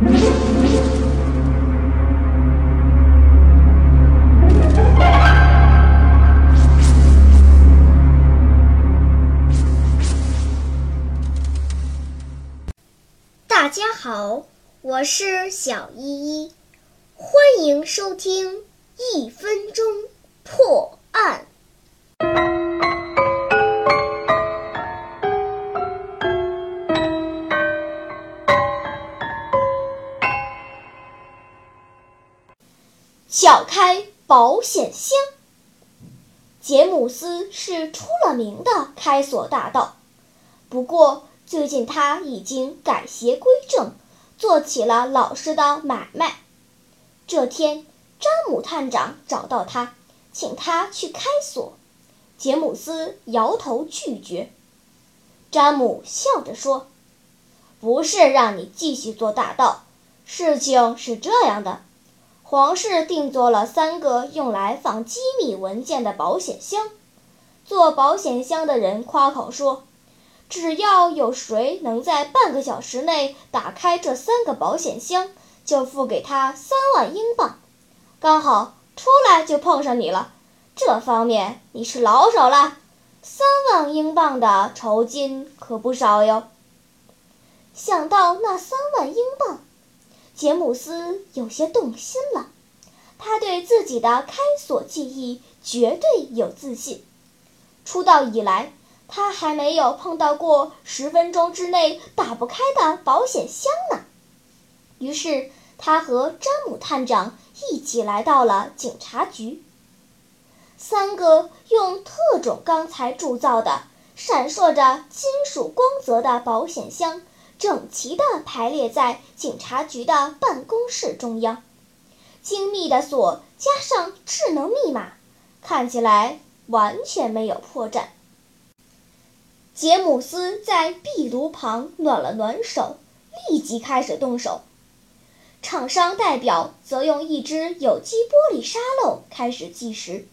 大家好，我是小依依，欢迎收听一分钟撬开保险箱。杰姆斯是出了名的开锁大盗，不过最近他已经改邪归正，做起了老实的买卖。这天，詹姆探长找到他，请他去开锁。杰姆斯摇头拒绝。詹姆笑着说：“不是让你继续做大盗，事情是这样的。”皇室定做了三个用来放机密文件的保险箱。做保险箱的人夸口说：“只要有谁能在半个小时内打开这三个保险箱，就付给他三万英镑。”刚好出来就碰上你了，这方面你是老手了。三万英镑的酬金可不少哟。想到那三万英镑。杰姆斯有些动心了，他对自己的开锁技艺绝对有自信。出道以来，他还没有碰到过十分钟之内打不开的保险箱呢。于是，他和詹姆探长一起来到了警察局。三个用特种钢材铸造的、闪烁着金属光泽的保险箱。整齐地排列在警察局的办公室中央，精密的锁加上智能密码，看起来完全没有破绽。杰姆斯在壁炉旁暖了暖手，立即开始动手。厂商代表则用一只有机玻璃沙漏开始计时。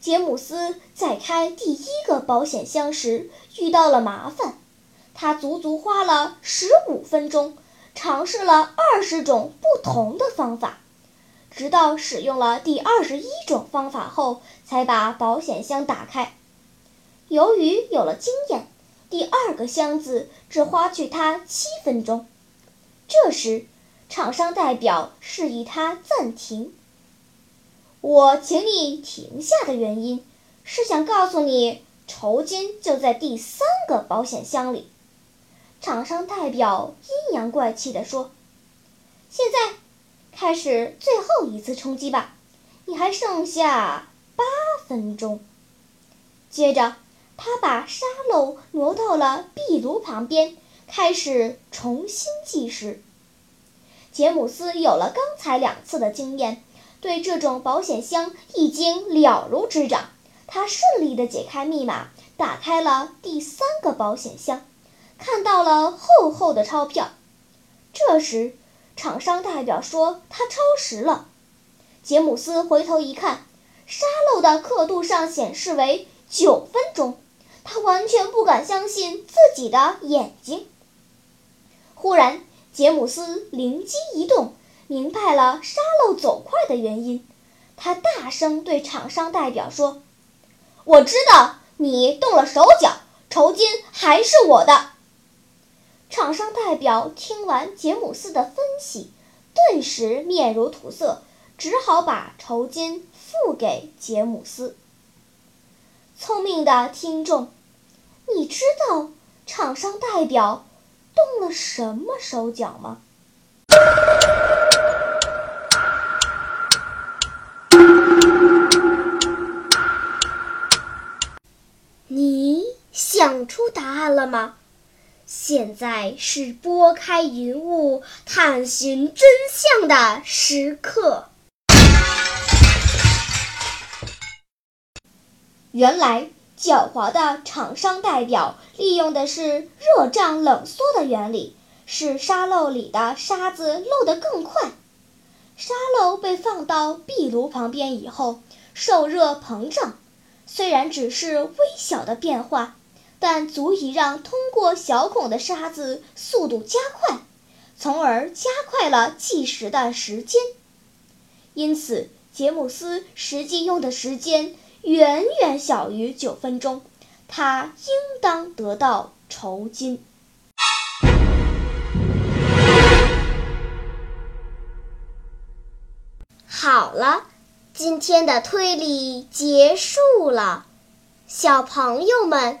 杰姆斯在开第一个保险箱时遇到了麻烦。他足足花了十五分钟，尝试了二十种不同的方法，直到使用了第二十一种方法后，才把保险箱打开。由于有了经验，第二个箱子只花去他七分钟。这时，厂商代表示意他暂停。我请你停下的原因，是想告诉你，酬金就在第三个保险箱里。厂商代表阴阳怪气地说：“现在，开始最后一次冲击吧，你还剩下八分钟。”接着，他把沙漏挪到了壁炉旁边，开始重新计时。杰姆斯有了刚才两次的经验，对这种保险箱已经了如指掌。他顺利地解开密码，打开了第三个保险箱。看到了厚厚的钞票，这时，厂商代表说他超时了。杰姆斯回头一看，沙漏的刻度上显示为九分钟，他完全不敢相信自己的眼睛。忽然，杰姆斯灵机一动，明白了沙漏走快的原因。他大声对厂商代表说：“我知道你动了手脚，酬金还是我的。”厂商代表听完杰姆斯的分析，顿时面如土色，只好把酬金付给杰姆斯。聪明的听众，你知道厂商代表动了什么手脚吗？你想出答案了吗？现在是拨开云雾探寻真相的时刻。原来，狡猾的厂商代表利用的是热胀冷缩的原理，使沙漏里的沙子漏得更快。沙漏被放到壁炉旁边以后，受热膨胀，虽然只是微小的变化。但足以让通过小孔的沙子速度加快，从而加快了计时的时间。因此，杰姆斯实际用的时间远远小于九分钟，他应当得到酬金。好了，今天的推理结束了。小朋友们，